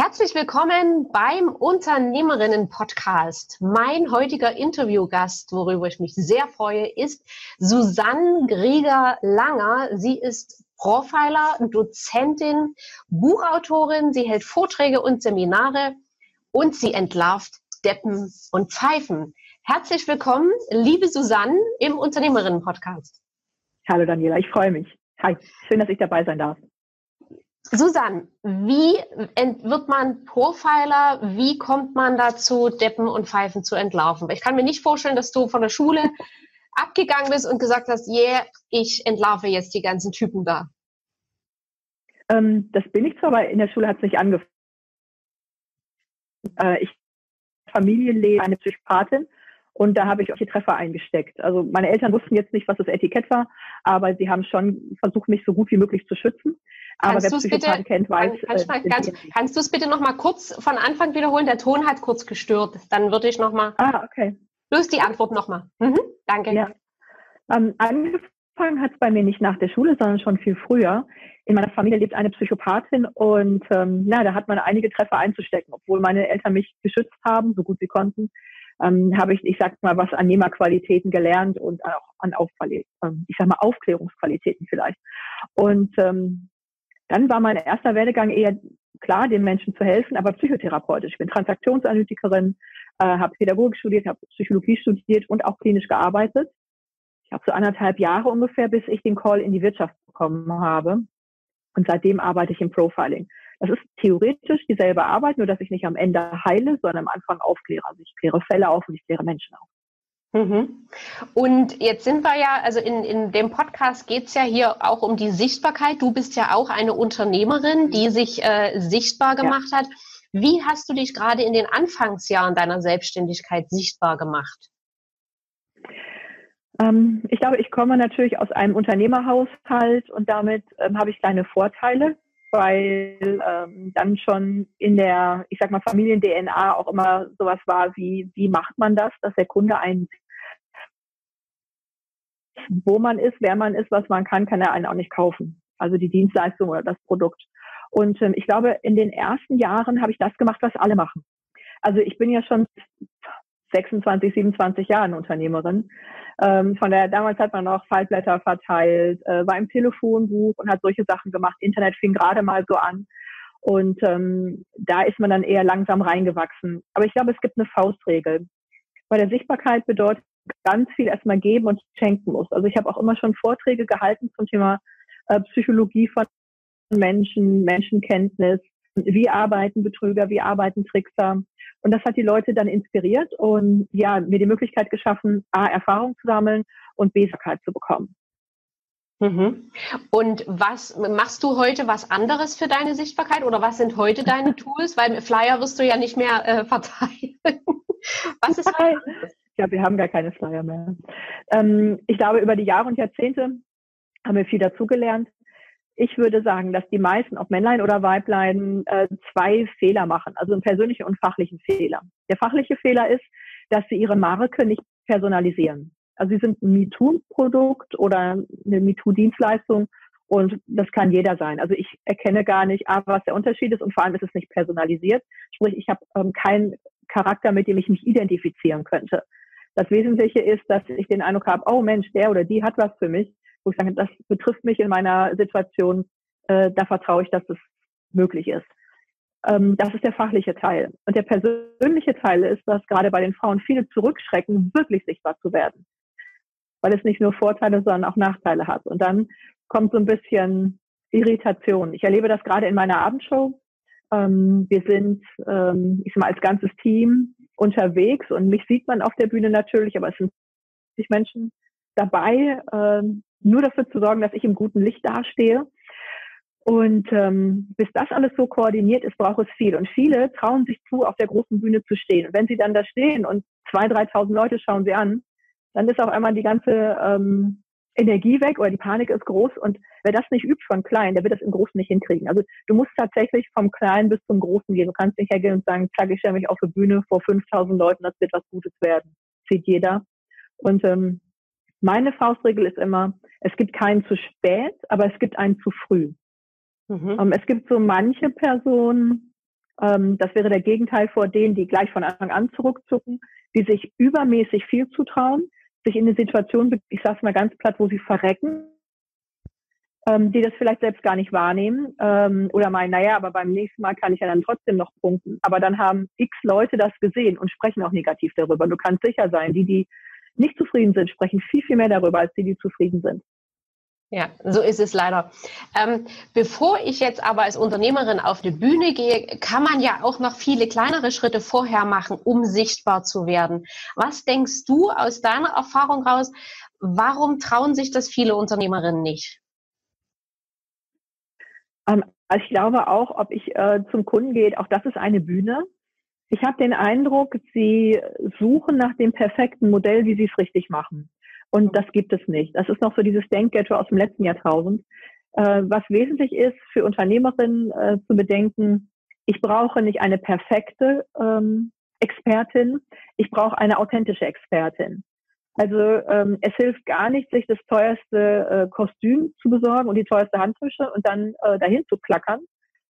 Herzlich willkommen beim Unternehmerinnen-Podcast. Mein heutiger Interviewgast, worüber ich mich sehr freue, ist Susanne Grieger-Langer. Sie ist Profiler, Dozentin, Buchautorin. Sie hält Vorträge und Seminare und sie entlarvt Deppen und Pfeifen. Herzlich willkommen, liebe Susanne, im Unternehmerinnen-Podcast. Hallo Daniela, ich freue mich. Hi, schön, dass ich dabei sein darf. Susanne, wie wird man Profiler? Wie kommt man dazu, Deppen und Pfeifen zu entlarven? Ich kann mir nicht vorstellen, dass du von der Schule abgegangen bist und gesagt hast, yeah, ich entlarve jetzt die ganzen Typen da. Ähm, das bin ich zwar, aber in der Schule hat es nicht angefangen. Äh, ich Familienleben, eine Psychopathin und da habe ich auch die Treffer eingesteckt. Also meine Eltern wussten jetzt nicht, was das Etikett war, aber sie haben schon versucht, mich so gut wie möglich zu schützen. Aber kannst wer Psychopathen kennt, weiß. Kannst, äh, ganz, kannst du es bitte noch mal kurz von Anfang wiederholen? Der Ton hat kurz gestört. Dann würde ich noch mal. Ah, okay. Bloß die Antwort noch mal. Mhm, danke. Ja. Ähm, angefangen hat es bei mir nicht nach der Schule, sondern schon viel früher. In meiner Familie lebt eine Psychopathin und ähm, ja, da hat man einige Treffer einzustecken, obwohl meine Eltern mich geschützt haben, so gut sie konnten. Ähm, habe ich, ich sag mal, was an Nehmerqualitäten gelernt und auch an Aufqualitäten, ähm, ich sag mal Aufklärungsqualitäten vielleicht. Und ähm, dann war mein erster Werdegang eher klar, den Menschen zu helfen, aber psychotherapeutisch. Ich bin Transaktionsanalytikerin, äh, habe Pädagogik studiert, habe Psychologie studiert und auch klinisch gearbeitet. Ich habe so anderthalb Jahre ungefähr, bis ich den Call in die Wirtschaft bekommen habe. Und seitdem arbeite ich im Profiling. Das ist theoretisch dieselbe Arbeit, nur dass ich nicht am Ende heile, sondern am Anfang aufkläre. Also ich kläre Fälle auf und ich kläre Menschen auf. Mhm. Und jetzt sind wir ja, also in, in dem Podcast geht es ja hier auch um die Sichtbarkeit. Du bist ja auch eine Unternehmerin, die sich äh, sichtbar gemacht ja. hat. Wie hast du dich gerade in den Anfangsjahren deiner Selbstständigkeit sichtbar gemacht? Ähm, ich glaube, ich komme natürlich aus einem Unternehmerhaushalt und damit ähm, habe ich kleine Vorteile, weil ähm, dann schon in der, ich sag mal, Familien-DNA auch immer sowas war wie, wie macht man das, dass der Kunde einen wo man ist, wer man ist, was man kann, kann er einen auch nicht kaufen. Also die Dienstleistung oder das Produkt. Und ähm, ich glaube, in den ersten Jahren habe ich das gemacht, was alle machen. Also ich bin ja schon 26, 27 Jahren Unternehmerin. Ähm, von der damals hat man noch Faltblätter verteilt, äh, war im Telefonbuch und hat solche Sachen gemacht. Internet fing gerade mal so an. Und ähm, da ist man dann eher langsam reingewachsen. Aber ich glaube, es gibt eine Faustregel. Bei der Sichtbarkeit bedeutet ganz viel erstmal geben und schenken muss. Also ich habe auch immer schon Vorträge gehalten zum Thema äh, Psychologie von Menschen, Menschenkenntnis, wie arbeiten Betrüger, wie arbeiten Trickser. Und das hat die Leute dann inspiriert und ja, mir die Möglichkeit geschaffen, A, Erfahrung zu sammeln und B, Sichtbarkeit zu bekommen. Mhm. Und was machst du heute was anderes für deine Sichtbarkeit oder was sind heute deine Tools? Weil Flyer wirst du ja nicht mehr äh, verteilen. was ist heute? glaube, wir haben gar keine Flyer mehr. Ähm, ich glaube, über die Jahre und Jahrzehnte haben wir viel dazugelernt. Ich würde sagen, dass die meisten, ob Männlein oder Weiblein, äh, zwei Fehler machen, also einen persönlichen und fachlichen Fehler. Der fachliche Fehler ist, dass sie ihre Marke nicht personalisieren. Also sie sind ein MeToo-Produkt oder eine MeToo-Dienstleistung und das kann jeder sein. Also ich erkenne gar nicht, A, was der Unterschied ist und vor allem ist es nicht personalisiert. Sprich, ich habe ähm, keinen Charakter, mit dem ich mich identifizieren könnte. Das Wesentliche ist, dass ich den Eindruck habe, oh Mensch, der oder die hat was für mich, wo ich sage, das betrifft mich in meiner Situation, äh, da vertraue ich, dass es möglich ist. Ähm, das ist der fachliche Teil. Und der persönliche Teil ist, dass gerade bei den Frauen viele zurückschrecken, wirklich sichtbar zu werden. Weil es nicht nur Vorteile, sondern auch Nachteile hat. Und dann kommt so ein bisschen Irritation. Ich erlebe das gerade in meiner Abendshow. Ähm, wir sind, ähm, ich sag mal, als ganzes Team unterwegs und mich sieht man auf der Bühne natürlich, aber es sind sich Menschen dabei, ähm, nur dafür zu sorgen, dass ich im guten Licht dastehe. Und ähm, bis das alles so koordiniert ist, braucht es viel. Und viele trauen sich zu, auf der großen Bühne zu stehen. Und wenn sie dann da stehen und zwei, dreitausend Leute schauen sie an, dann ist auf einmal die ganze ähm, Energie weg oder die Panik ist groß. Und wer das nicht übt von klein, der wird das im Großen nicht hinkriegen. Also du musst tatsächlich vom Kleinen bis zum Großen gehen. Du kannst nicht hergehen und sagen, zack, ich stelle mich auf die Bühne vor 5000 Leuten, das wird was Gutes werden. Sieht jeder. Und ähm, meine Faustregel ist immer, es gibt keinen zu spät, aber es gibt einen zu früh. Mhm. Ähm, es gibt so manche Personen, ähm, das wäre der Gegenteil vor denen, die gleich von Anfang an zurückzucken, die sich übermäßig viel zutrauen, sich in eine Situation, ich sage es mal ganz platt, wo sie verrecken, ähm, die das vielleicht selbst gar nicht wahrnehmen ähm, oder meinen, naja, aber beim nächsten Mal kann ich ja dann trotzdem noch punkten. Aber dann haben x Leute das gesehen und sprechen auch negativ darüber. Du kannst sicher sein, die, die nicht zufrieden sind, sprechen viel, viel mehr darüber, als die, die zufrieden sind. Ja, so ist es leider. Ähm, bevor ich jetzt aber als Unternehmerin auf die Bühne gehe, kann man ja auch noch viele kleinere Schritte vorher machen, um sichtbar zu werden. Was denkst du aus deiner Erfahrung raus? Warum trauen sich das viele Unternehmerinnen nicht? Ähm, also ich glaube auch, ob ich äh, zum Kunden gehe, auch das ist eine Bühne. Ich habe den Eindruck, sie suchen nach dem perfekten Modell, wie sie es richtig machen. Und das gibt es nicht. Das ist noch so dieses Denkghetto aus dem letzten Jahrtausend. Äh, was wesentlich ist für Unternehmerinnen äh, zu bedenken, ich brauche nicht eine perfekte ähm, Expertin, ich brauche eine authentische Expertin. Also ähm, es hilft gar nicht, sich das teuerste äh, Kostüm zu besorgen und die teuerste Handtasche und dann äh, dahin zu klackern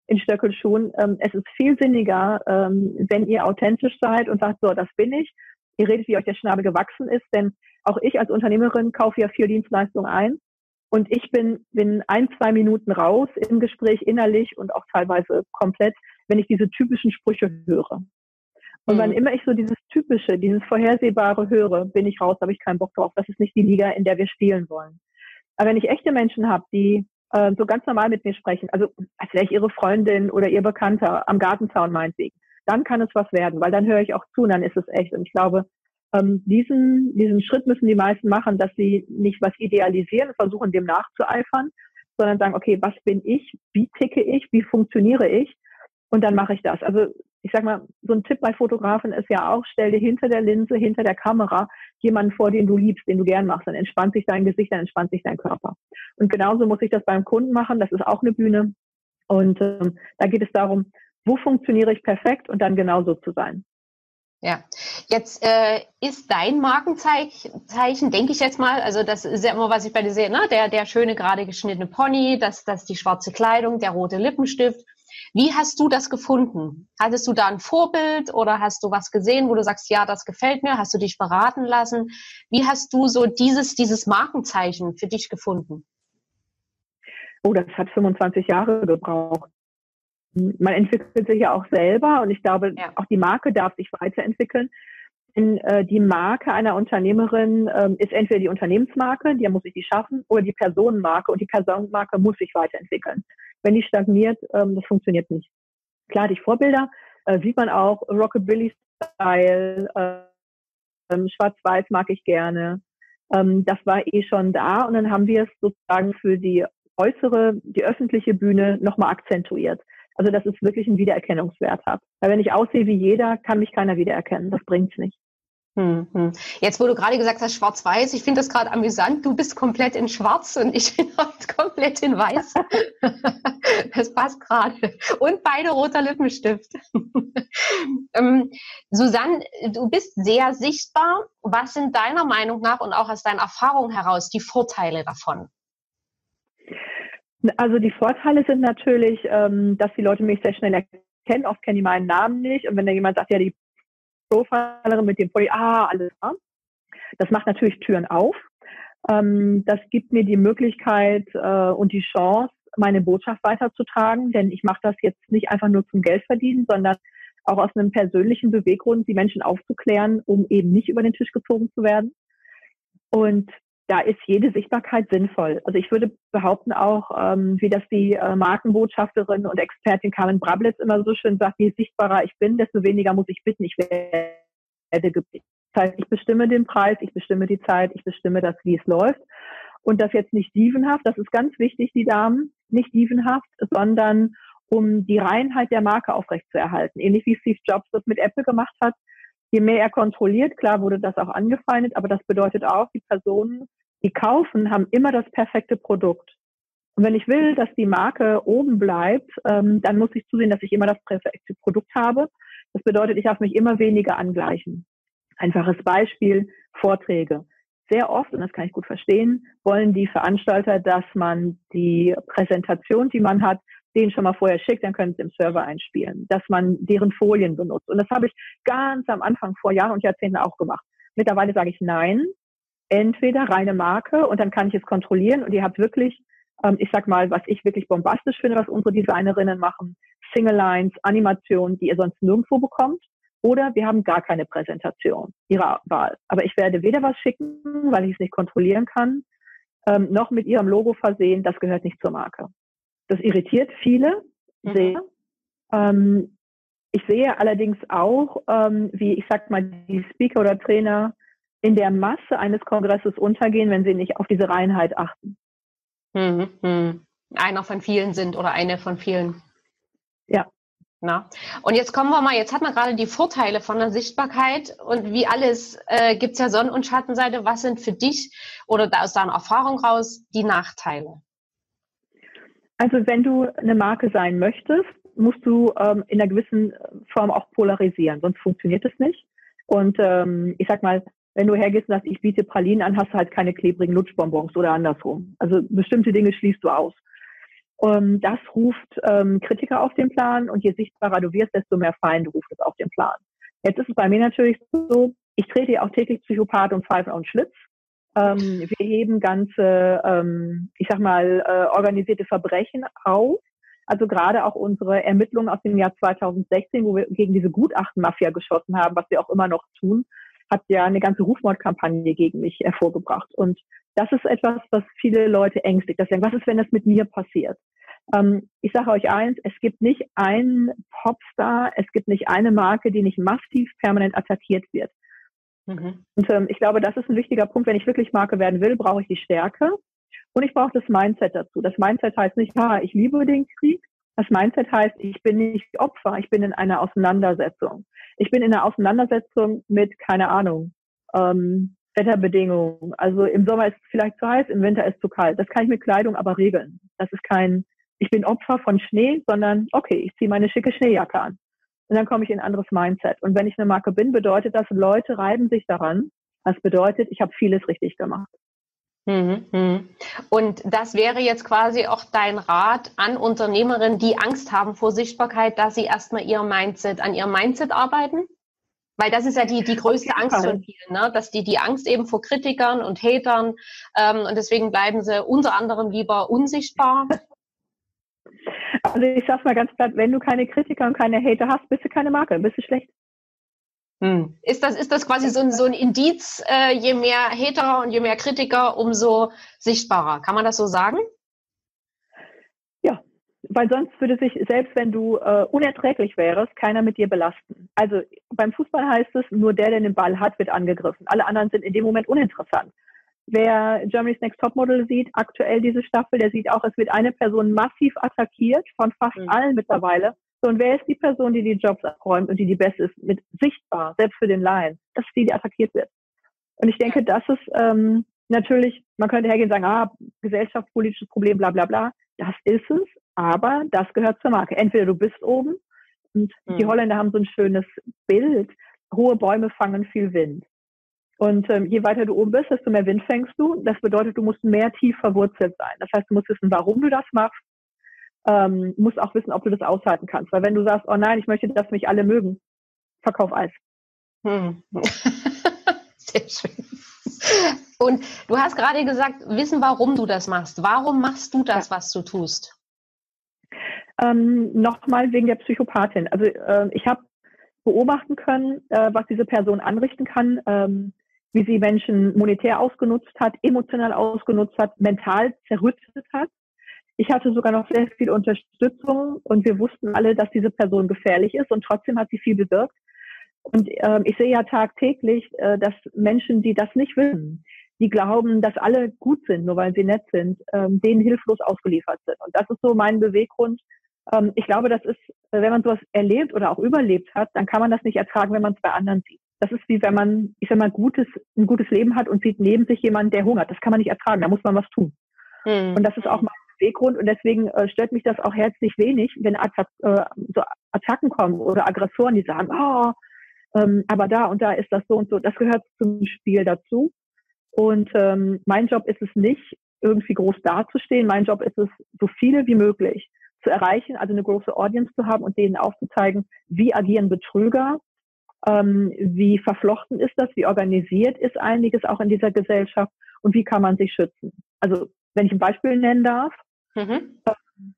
in Stöckelschuhen. Ähm, es ist viel sinniger, ähm, wenn ihr authentisch seid und sagt, so, das bin ich. Ihr redet, wie euch der Schnabel gewachsen ist, denn auch ich als Unternehmerin kaufe ja vier Dienstleistungen ein. Und ich bin, bin ein, zwei Minuten raus im Gespräch innerlich und auch teilweise komplett, wenn ich diese typischen Sprüche höre. Und mhm. wann immer ich so dieses typische, dieses vorhersehbare höre, bin ich raus, habe ich keinen Bock drauf. Das ist nicht die Liga, in der wir spielen wollen. Aber wenn ich echte Menschen habe, die äh, so ganz normal mit mir sprechen, also als wäre ich ihre Freundin oder ihr Bekannter am Gartenzaun meinetwegen, dann kann es was werden, weil dann höre ich auch zu und dann ist es echt. Und ich glaube, ähm, diesen, diesen Schritt müssen die meisten machen, dass sie nicht was idealisieren, versuchen dem nachzueifern, sondern sagen, okay, was bin ich, wie ticke ich, wie funktioniere ich? Und dann mache ich das. Also ich sag mal, so ein Tipp bei Fotografen ist ja auch, stell dir hinter der Linse, hinter der Kamera jemanden vor, den du liebst, den du gern machst. Dann entspannt sich dein Gesicht, dann entspannt sich dein Körper. Und genauso muss ich das beim Kunden machen. Das ist auch eine Bühne. Und ähm, da geht es darum, wo funktioniere ich perfekt und dann genauso zu sein. Ja, jetzt äh, ist dein Markenzeichen, denke ich jetzt mal, also das ist ja immer, was ich bei dir sehe, ne? der, der schöne gerade geschnittene Pony, das, das die schwarze Kleidung, der rote Lippenstift. Wie hast du das gefunden? Hattest du da ein Vorbild oder hast du was gesehen, wo du sagst, ja, das gefällt mir? Hast du dich beraten lassen? Wie hast du so dieses, dieses Markenzeichen für dich gefunden? Oh, das hat 25 Jahre gebraucht man entwickelt sich ja auch selber und ich glaube, ja. auch die Marke darf sich weiterentwickeln. Denn, äh, die Marke einer Unternehmerin ähm, ist entweder die Unternehmensmarke, die muss ich die schaffen, oder die Personenmarke und die Personenmarke muss sich weiterentwickeln. Wenn die stagniert, ähm, das funktioniert nicht. Klar, die Vorbilder äh, sieht man auch, Rockabilly-Style, äh, Schwarz-Weiß mag ich gerne. Ähm, das war eh schon da und dann haben wir es sozusagen für die äußere, die öffentliche Bühne nochmal akzentuiert. Also dass es wirklich einen Wiedererkennungswert hat. Weil wenn ich aussehe wie jeder, kann mich keiner wiedererkennen. Das bringt's nicht. Hm, hm. Jetzt, wo du gerade gesagt hast, schwarz-weiß, ich finde das gerade amüsant. Du bist komplett in schwarz und ich bin halt komplett in weiß. das passt gerade. Und beide roter Lippenstift. ähm, Susanne, du bist sehr sichtbar. Was sind deiner Meinung nach und auch aus deiner Erfahrung heraus die Vorteile davon? Also die Vorteile sind natürlich, ähm, dass die Leute mich sehr schnell erkennen. Oft kennen die meinen Namen nicht. Und wenn da jemand sagt, ja, die Profilerin mit dem Pulli, ah, alles klar. Das macht natürlich Türen auf. Ähm, das gibt mir die Möglichkeit äh, und die Chance, meine Botschaft weiterzutragen, denn ich mache das jetzt nicht einfach nur zum Geld verdienen, sondern auch aus einem persönlichen Beweggrund, die Menschen aufzuklären, um eben nicht über den Tisch gezogen zu werden. Und da ist jede Sichtbarkeit sinnvoll. Also ich würde behaupten auch, ähm, wie das die äh, Markenbotschafterin und Expertin Carmen Brablitz immer so schön sagt, je sichtbarer ich bin, desto weniger muss ich bitten, ich werde gebeten. Das heißt, ich bestimme den Preis, ich bestimme die Zeit, ich bestimme das, wie es läuft. Und das jetzt nicht dievenhaft, das ist ganz wichtig, die Damen. nicht dievenhaft, sondern um die Reinheit der Marke aufrechtzuerhalten. Ähnlich wie Steve Jobs das mit Apple gemacht hat. Je mehr er kontrolliert, klar wurde das auch angefeindet, aber das bedeutet auch, die Personen, die kaufen, haben immer das perfekte Produkt. Und wenn ich will, dass die Marke oben bleibt, ähm, dann muss ich zusehen, dass ich immer das perfekte Produkt habe. Das bedeutet, ich darf mich immer weniger angleichen. Einfaches Beispiel, Vorträge. Sehr oft, und das kann ich gut verstehen, wollen die Veranstalter, dass man die Präsentation, die man hat, denen schon mal vorher schickt, dann können sie im Server einspielen, dass man deren Folien benutzt. Und das habe ich ganz am Anfang vor Jahren und Jahrzehnten auch gemacht. Mittlerweile sage ich nein, entweder reine Marke und dann kann ich es kontrollieren und ihr habt wirklich, ähm, ich sag mal, was ich wirklich bombastisch finde, was unsere Designerinnen machen, Single Lines, Animationen, die ihr sonst nirgendwo bekommt. Oder wir haben gar keine Präsentation ihrer Wahl. Aber ich werde weder was schicken, weil ich es nicht kontrollieren kann, ähm, noch mit ihrem Logo versehen. Das gehört nicht zur Marke. Das irritiert viele mhm. sehr. Ähm, ich sehe allerdings auch, ähm, wie ich sag mal, die Speaker oder Trainer in der Masse eines Kongresses untergehen, wenn sie nicht auf diese Reinheit achten. Mhm. Mhm. Einer von vielen sind oder eine von vielen. Ja. Na? Und jetzt kommen wir mal, jetzt hat man gerade die Vorteile von der Sichtbarkeit und wie alles äh, gibt es ja Sonnen- und Schattenseite. Was sind für dich oder da aus deiner Erfahrung raus die Nachteile? Also wenn du eine Marke sein möchtest, musst du ähm, in einer gewissen Form auch polarisieren, sonst funktioniert es nicht. Und ähm, ich sag mal, wenn du hergehst und sagst, ich biete Pralinen an, hast du halt keine klebrigen Lutschbonbons oder andersrum. Also bestimmte Dinge schließt du aus. Und das ruft ähm, Kritiker auf den Plan und je sichtbarer du wirst, desto mehr Feinde ruft es auf den Plan. Jetzt ist es bei mir natürlich so, ich trete ja auch täglich Psychopath und Pfeifen und Schlitz. Ähm, wir heben ganze, ähm, ich sag mal, äh, organisierte Verbrechen auf. Also gerade auch unsere Ermittlungen aus dem Jahr 2016, wo wir gegen diese Gutachtenmafia geschossen haben, was wir auch immer noch tun, hat ja eine ganze Rufmordkampagne gegen mich hervorgebracht. Und das ist etwas, was viele Leute ängstigt. Deswegen, was ist, wenn das mit mir passiert? Ähm, ich sage euch eins, es gibt nicht einen Popstar, es gibt nicht eine Marke, die nicht massiv permanent attackiert wird. Mhm. Und ähm, ich glaube, das ist ein wichtiger Punkt. Wenn ich wirklich Marke werden will, brauche ich die Stärke und ich brauche das Mindset dazu. Das Mindset heißt nicht, ha, ich liebe den Krieg. Das Mindset heißt, ich bin nicht Opfer, ich bin in einer Auseinandersetzung. Ich bin in einer Auseinandersetzung mit, keine Ahnung, ähm, Wetterbedingungen. Also im Sommer ist es vielleicht zu heiß, im Winter ist es zu kalt. Das kann ich mit Kleidung aber regeln. Das ist kein, ich bin Opfer von Schnee, sondern okay, ich ziehe meine schicke Schneejacke an. Und dann komme ich in ein anderes Mindset. Und wenn ich eine Marke bin, bedeutet das, Leute reiben sich daran. Das bedeutet, ich habe vieles richtig gemacht. Mhm, mhm. Und das wäre jetzt quasi auch dein Rat an Unternehmerinnen, die Angst haben vor Sichtbarkeit, dass sie erstmal ihr Mindset, an ihrem Mindset arbeiten? Weil das ist ja die, die größte Angst von vielen, ne? dass die die Angst eben vor Kritikern und Hatern ähm, und deswegen bleiben sie unter anderem lieber unsichtbar. Also ich sag's mal ganz platt, wenn du keine Kritiker und keine Hater hast, bist du keine Marke, bist du schlecht. Hm. Ist, das, ist das quasi so ein, so ein Indiz, äh, je mehr Hater und je mehr Kritiker, umso sichtbarer? Kann man das so sagen? Ja, weil sonst würde sich, selbst wenn du äh, unerträglich wärst, keiner mit dir belasten. Also beim Fußball heißt es, nur der, der den Ball hat, wird angegriffen. Alle anderen sind in dem Moment uninteressant. Wer Germany's Next Topmodel sieht, aktuell diese Staffel, der sieht auch, es wird eine Person massiv attackiert von fast mhm. allen mittlerweile. So, und wer ist die Person, die die Jobs abräumt und die die beste ist, mit sichtbar, selbst für den Laien? Das ist die, die attackiert wird. Und ich denke, das ist ähm, natürlich, man könnte hergehen und sagen, ah, gesellschaftspolitisches Problem, bla bla bla. Das ist es, aber das gehört zur Marke. Entweder du bist oben und mhm. die Holländer haben so ein schönes Bild, hohe Bäume fangen viel Wind. Und ähm, je weiter du oben bist, desto mehr Wind fängst du. Das bedeutet, du musst mehr tief verwurzelt sein. Das heißt, du musst wissen, warum du das machst. Ähm, musst auch wissen, ob du das aushalten kannst. Weil wenn du sagst, oh nein, ich möchte, dass mich alle mögen, verkauf Eis. Hm. Sehr schön. Und du hast gerade gesagt, wissen, warum du das machst. Warum machst du das, was du tust? Ähm, Nochmal wegen der Psychopathin. Also äh, ich habe beobachten können, äh, was diese Person anrichten kann, ähm, wie sie Menschen monetär ausgenutzt hat, emotional ausgenutzt hat, mental zerrüttet hat. Ich hatte sogar noch sehr viel Unterstützung und wir wussten alle, dass diese Person gefährlich ist und trotzdem hat sie viel bewirkt. Und ähm, ich sehe ja tagtäglich, äh, dass Menschen, die das nicht wissen, die glauben, dass alle gut sind, nur weil sie nett sind, ähm, denen hilflos ausgeliefert sind. Und das ist so mein Beweggrund. Ähm, ich glaube, das ist, wenn man sowas erlebt oder auch überlebt hat, dann kann man das nicht ertragen, wenn man es bei anderen sieht. Das ist wie wenn man, ich sag mal, gutes, ein gutes Leben hat und sieht neben sich jemanden, der hungert. Das kann man nicht ertragen. Da muss man was tun. Mhm. Und das ist auch mein Beweggrund. Und deswegen äh, stört mich das auch herzlich wenig, wenn Attac äh, so Attacken kommen oder Aggressoren, die sagen, oh, ähm, aber da und da ist das so und so. Das gehört zum Spiel dazu. Und ähm, mein Job ist es nicht, irgendwie groß dazustehen. Mein Job ist es, so viele wie möglich zu erreichen, also eine große Audience zu haben und denen aufzuzeigen, wie agieren Betrüger, ähm, wie verflochten ist das, wie organisiert ist einiges auch in dieser Gesellschaft und wie kann man sich schützen. Also wenn ich ein Beispiel nennen darf, mhm. Ähm,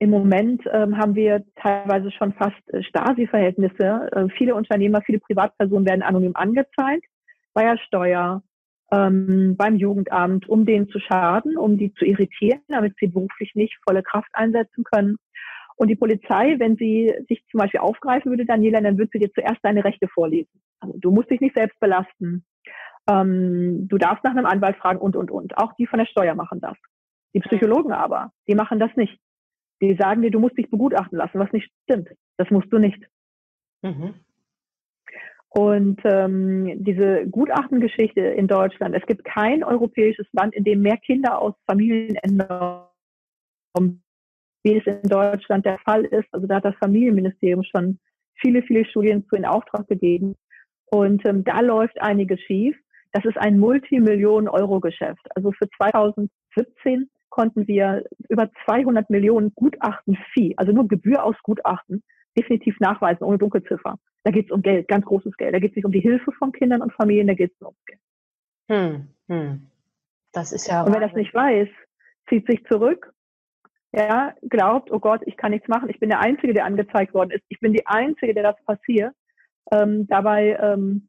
im Moment ähm, haben wir teilweise schon fast äh, Stasi-Verhältnisse. Äh, viele Unternehmer, viele Privatpersonen werden anonym angezeigt bei der Steuer, ähm, beim Jugendamt, um denen zu schaden, um die zu irritieren, damit sie beruflich nicht volle Kraft einsetzen können. Und die Polizei, wenn sie sich zum Beispiel aufgreifen würde, Daniela, dann würde sie dir zuerst deine Rechte vorlesen. Also du musst dich nicht selbst belasten. Ähm, du darfst nach einem Anwalt fragen und, und, und. Auch die von der Steuer machen das. Die Psychologen aber, die machen das nicht. Die sagen dir, du musst dich begutachten lassen, was nicht stimmt. Das musst du nicht. Mhm. Und ähm, diese Gutachtengeschichte in Deutschland, es gibt kein europäisches Land, in dem mehr Kinder aus Familien entnommen, wie es in Deutschland der Fall ist. Also da hat das Familienministerium schon viele, viele Studien zu in Auftrag gegeben. Und ähm, da läuft einiges schief. Das ist ein Multimillionen-Euro-Geschäft. Also für 2017 konnten wir über 200 Millionen Gutachten Vieh, also nur Gebühr aus Gutachten, definitiv nachweisen, ohne Dunkelziffer. Da geht es um Geld, ganz großes Geld. Da geht es nicht um die Hilfe von Kindern und Familien, da geht es nur ums Geld. Hm, hm. Das ist ja. Und wer das nicht weiß, zieht sich zurück, ja, glaubt, oh Gott, ich kann nichts machen. Ich bin der Einzige, der angezeigt worden ist. Ich bin die Einzige, der das passiert. Ähm, dabei ähm,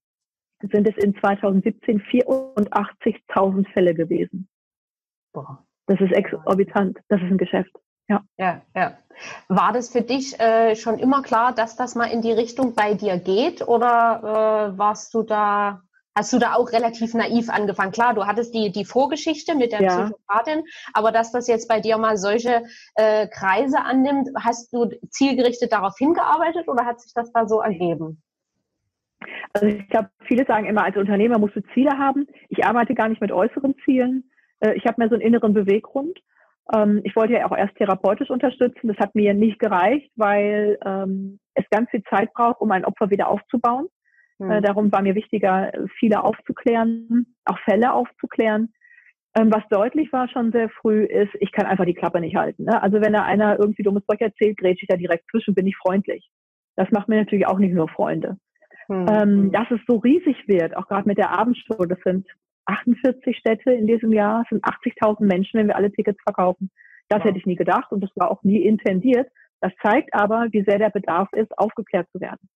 sind es in 2017 84.000 Fälle gewesen. Boah. Das ist exorbitant. Das ist ein Geschäft. Ja. Ja, ja. War das für dich äh, schon immer klar, dass das mal in die Richtung bei dir geht oder äh, warst du da, hast du da auch relativ naiv angefangen? Klar, du hattest die, die Vorgeschichte mit der ja. Psychopathin, aber dass das jetzt bei dir mal solche äh, Kreise annimmt, hast du zielgerichtet darauf hingearbeitet oder hat sich das da so ergeben? Also ich glaube, viele sagen immer, als Unternehmer musst du Ziele haben. Ich arbeite gar nicht mit äußeren Zielen. Äh, ich habe mehr so einen inneren Beweggrund. Ähm, ich wollte ja auch erst therapeutisch unterstützen. Das hat mir nicht gereicht, weil ähm, es ganz viel Zeit braucht, um ein Opfer wieder aufzubauen. Mhm. Äh, darum war mir wichtiger, viele aufzuklären, auch Fälle aufzuklären. Ähm, was deutlich war schon sehr früh ist, ich kann einfach die Klappe nicht halten. Ne? Also wenn da einer irgendwie dummes Zeug erzählt, grätsche ich da direkt zwischen, bin ich freundlich. Das macht mir natürlich auch nicht nur Freunde. Mhm. Ähm, dass es so riesig wird, auch gerade mit der Abendshow, das sind 48 Städte in diesem Jahr, es sind 80.000 Menschen, wenn wir alle Tickets verkaufen. Das wow. hätte ich nie gedacht und das war auch nie intendiert. Das zeigt aber, wie sehr der Bedarf ist, aufgeklärt zu werden.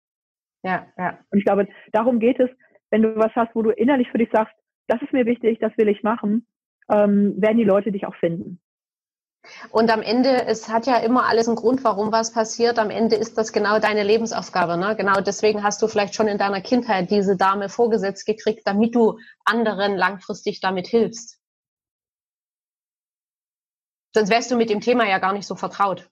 Ja, ja. Und ich glaube, darum geht es, wenn du was hast, wo du innerlich für dich sagst, das ist mir wichtig, das will ich machen, ähm, werden die Leute dich auch finden. Und am Ende, es hat ja immer alles einen Grund, warum was passiert. Am Ende ist das genau deine Lebensaufgabe. Ne? Genau deswegen hast du vielleicht schon in deiner Kindheit diese Dame vorgesetzt gekriegt, damit du anderen langfristig damit hilfst. Sonst wärst du mit dem Thema ja gar nicht so vertraut.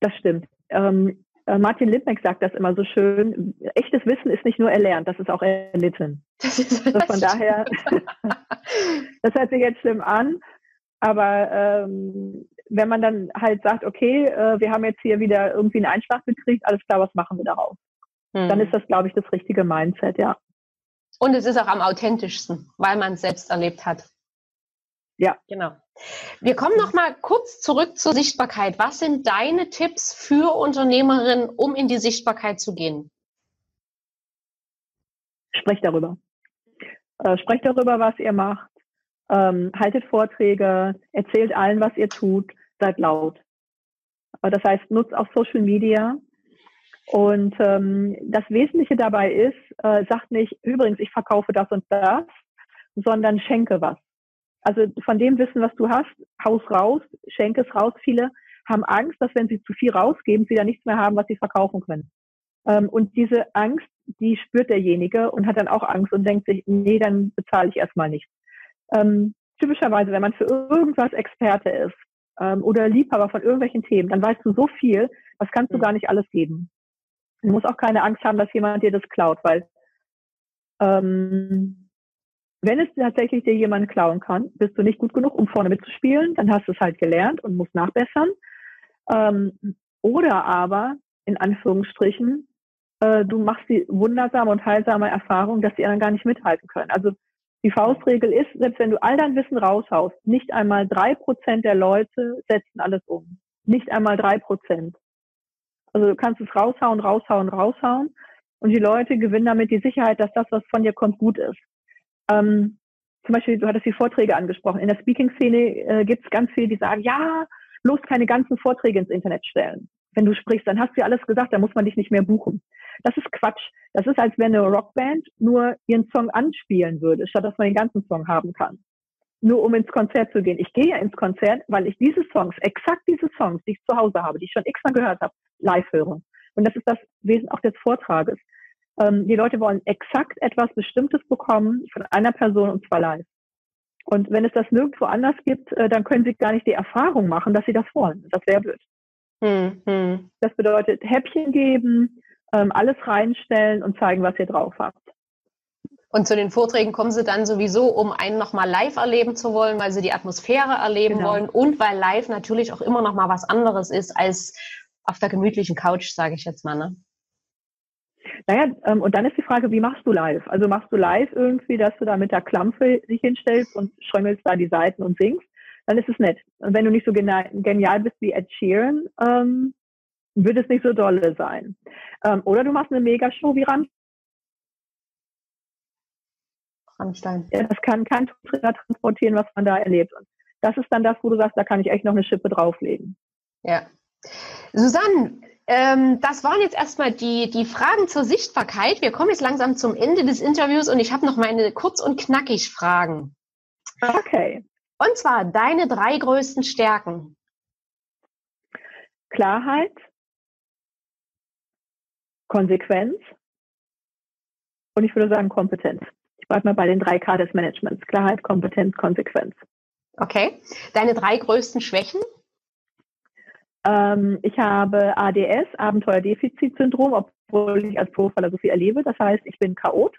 Das stimmt. Ähm, äh, Martin Lindbeck sagt das immer so schön. Echtes Wissen ist nicht nur erlernt, das ist auch erlitten. Das ist, also von daher, das hört sich jetzt schlimm an, aber ähm, wenn man dann halt sagt, okay, äh, wir haben jetzt hier wieder irgendwie einen Einschlag gekriegt, alles klar, was machen wir daraus? Hm. Dann ist das, glaube ich, das richtige Mindset, ja. Und es ist auch am authentischsten, weil man es selbst erlebt hat. Ja. Genau. Wir kommen noch mal kurz zurück zur Sichtbarkeit. Was sind deine Tipps für Unternehmerinnen, um in die Sichtbarkeit zu gehen? Sprecht darüber. Äh, sprecht darüber, was ihr macht ähm, haltet Vorträge, erzählt allen, was ihr tut, seid laut. Das heißt, nutzt auch Social Media. Und ähm, das Wesentliche dabei ist, äh, sagt nicht, übrigens, ich verkaufe das und das, sondern schenke was. Also von dem Wissen, was du hast, haus raus, schenke es raus. Viele haben Angst, dass wenn sie zu viel rausgeben, sie dann nichts mehr haben, was sie verkaufen können. Ähm, und diese Angst die spürt derjenige und hat dann auch Angst und denkt sich, nee, dann bezahle ich erstmal nichts. Ähm, typischerweise, wenn man für irgendwas Experte ist ähm, oder Liebhaber von irgendwelchen Themen, dann weißt du so viel, das kannst du mhm. gar nicht alles geben. Du musst auch keine Angst haben, dass jemand dir das klaut, weil ähm, wenn es tatsächlich dir jemand klauen kann, bist du nicht gut genug, um vorne mitzuspielen, dann hast du es halt gelernt und musst nachbessern. Ähm, oder aber, in Anführungsstrichen, äh, du machst die wundersame und heilsame Erfahrung, dass die anderen gar nicht mithalten können. Also die Faustregel ist, selbst wenn du all dein Wissen raushaust, nicht einmal drei Prozent der Leute setzen alles um. Nicht einmal drei Prozent. Also du kannst es raushauen, raushauen, raushauen. Und die Leute gewinnen damit die Sicherheit, dass das, was von dir kommt, gut ist. Ähm, zum Beispiel, du hattest die Vorträge angesprochen. In der Speaking-Szene äh, gibt es ganz viele, die sagen, ja, bloß keine ganzen Vorträge ins Internet stellen. Wenn du sprichst, dann hast du ja alles gesagt, dann muss man dich nicht mehr buchen. Das ist Quatsch. Das ist, als wenn eine Rockband nur ihren Song anspielen würde, statt dass man den ganzen Song haben kann. Nur um ins Konzert zu gehen. Ich gehe ja ins Konzert, weil ich diese Songs, exakt diese Songs, die ich zu Hause habe, die ich schon x-mal gehört habe, live höre. Und das ist das Wesen auch des Vortrages. Ähm, die Leute wollen exakt etwas Bestimmtes bekommen von einer Person und zwar live. Und wenn es das nirgendwo anders gibt, äh, dann können sie gar nicht die Erfahrung machen, dass sie das wollen. Das wäre blöd. Hm, hm. Das bedeutet Häppchen geben, ähm, alles reinstellen und zeigen, was ihr drauf habt. Und zu den Vorträgen kommen sie dann sowieso, um einen nochmal live erleben zu wollen, weil sie die Atmosphäre erleben genau. wollen und weil live natürlich auch immer noch mal was anderes ist als auf der gemütlichen Couch, sage ich jetzt mal. Ne? Naja, ähm, und dann ist die Frage, wie machst du live? Also machst du live irgendwie, dass du da mit der Klampfe dich hinstellst und schrömmelst da die Seiten und singst, dann ist es nett. Und wenn du nicht so genial bist wie Ed Sheeran, ähm, wird es nicht so dolle sein. Ähm, oder du machst eine Megashow wie Rammstein. Rammstein. Ja, das kann kein Trainer transportieren, was man da erlebt. Und das ist dann das, wo du sagst, da kann ich echt noch eine Schippe drauflegen. Ja. Susanne, ähm, das waren jetzt erstmal die, die Fragen zur Sichtbarkeit. Wir kommen jetzt langsam zum Ende des Interviews und ich habe noch meine kurz und knackig Fragen. Okay. Und zwar deine drei größten Stärken. Klarheit, Konsequenz und ich würde sagen Kompetenz. Ich bleibe mal bei den drei K des Managements. Klarheit, Kompetenz, Konsequenz. Okay. Deine drei größten Schwächen? Ähm, ich habe ADS, Abenteuerdefizitsyndrom, obwohl ich als Profiler so viel erlebe. Das heißt, ich bin Chaot.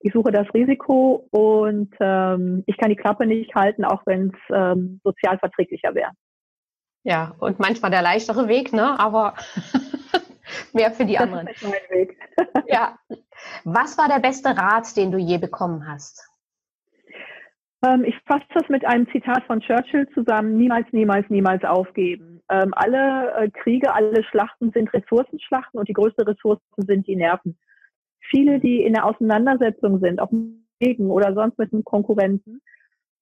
Ich suche das Risiko und ähm, ich kann die Klappe nicht halten, auch wenn es ähm, sozial verträglicher wäre. Ja, und manchmal der leichtere Weg, ne? Aber mehr für die das anderen. Ist mein Weg. ja. Was war der beste Rat, den du je bekommen hast? Ähm, ich fasse das mit einem Zitat von Churchill zusammen. Niemals, niemals, niemals aufgeben. Ähm, alle äh, Kriege, alle Schlachten sind Ressourcenschlachten und die größte Ressource sind die Nerven. Viele, die in der Auseinandersetzung sind, ob gegen oder sonst mit einem Konkurrenten,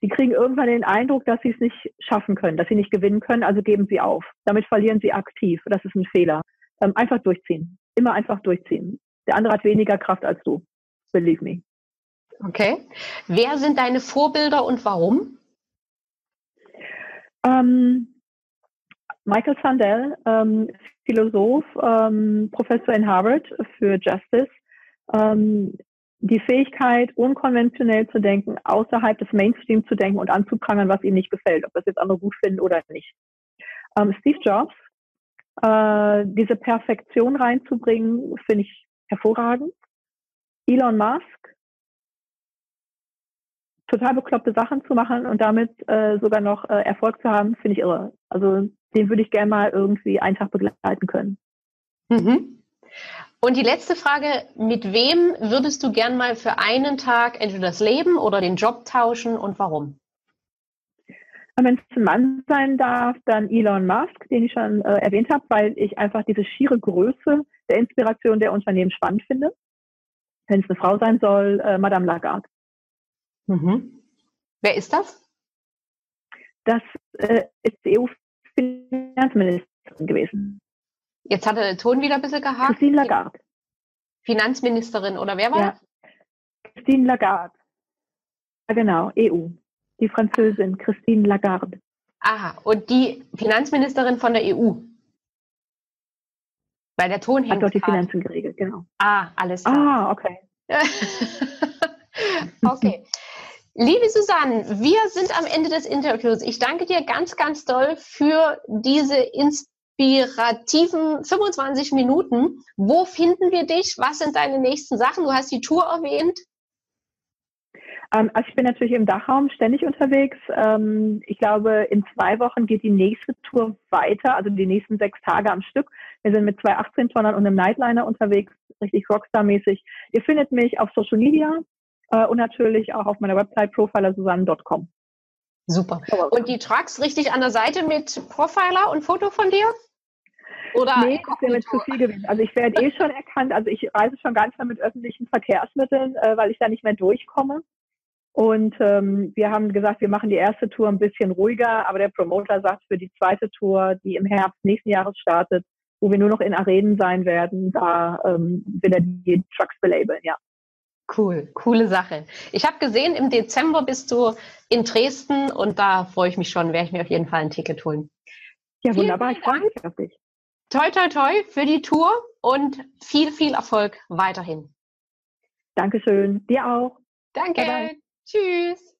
die kriegen irgendwann den Eindruck, dass sie es nicht schaffen können, dass sie nicht gewinnen können, also geben sie auf. Damit verlieren sie aktiv. Das ist ein Fehler. Ähm, einfach durchziehen. Immer einfach durchziehen. Der andere hat weniger Kraft als du. Believe me. Okay. Wer sind deine Vorbilder und warum? Ähm, Michael Sandel, ähm, Philosoph, ähm, Professor in Harvard für Justice. Ähm, die Fähigkeit, unkonventionell zu denken, außerhalb des Mainstream zu denken und anzuprangern, was ihm nicht gefällt, ob das jetzt andere gut finden oder nicht. Ähm, Steve Jobs, äh, diese Perfektion reinzubringen, finde ich hervorragend. Elon Musk, total bekloppte Sachen zu machen und damit äh, sogar noch äh, Erfolg zu haben, finde ich irre. Also den würde ich gerne mal irgendwie einen Tag begleiten können. Mhm. Und die letzte Frage, mit wem würdest du gern mal für einen Tag entweder das Leben oder den Job tauschen und warum? Wenn es ein Mann sein darf, dann Elon Musk, den ich schon äh, erwähnt habe, weil ich einfach diese schiere Größe der Inspiration der Unternehmen spannend finde. Wenn es eine Frau sein soll, äh, Madame Lagarde. Mhm. Wer ist das? Das äh, ist die EU-Finanzministerin gewesen. Jetzt hat der Ton wieder ein bisschen gehakt. Christine Lagarde. Finanzministerin oder wer war ja. das? Christine Lagarde. Ja, genau, EU. Die Französin Christine Lagarde. Aha, und die Finanzministerin von der EU? Weil der Ton hängt. Hat dort die Finanzen geregelt, genau. Ah, alles klar. Ah, okay. okay. Liebe Susanne, wir sind am Ende des Interviews. Ich danke dir ganz, ganz doll für diese inspirativen 25 Minuten. Wo finden wir dich? Was sind deine nächsten Sachen? Du hast die Tour erwähnt. Ähm, also ich bin natürlich im Dachraum ständig unterwegs. Ähm, ich glaube, in zwei Wochen geht die nächste Tour weiter, also die nächsten sechs Tage am Stück. Wir sind mit zwei 18-Tonnern und einem Nightliner unterwegs, richtig Rockstar-mäßig. Ihr findet mich auf Social Media äh, und natürlich auch auf meiner Website profilersusanne.com. Super. Und die Trucks richtig an der Seite mit Profiler und Foto von dir? Oder nee, das wäre mir zu viel gewesen. Also ich werde eh schon erkannt, also ich reise schon gar nicht mehr mit öffentlichen Verkehrsmitteln, äh, weil ich da nicht mehr durchkomme. Und ähm, wir haben gesagt, wir machen die erste Tour ein bisschen ruhiger, aber der Promoter sagt, für die zweite Tour, die im Herbst nächsten Jahres startet, wo wir nur noch in Arenen sein werden, da ähm, will er die Trucks belabeln, ja. Cool, coole Sache. Ich habe gesehen, im Dezember bist du in Dresden und da freue ich mich schon, werde ich mir auf jeden Fall ein Ticket holen. Ja, wunderbar, ich freue mich auf dich. Toi, toi, toi für die Tour und viel, viel Erfolg weiterhin. Dankeschön, dir auch. Danke. Bye bye. Tschüss.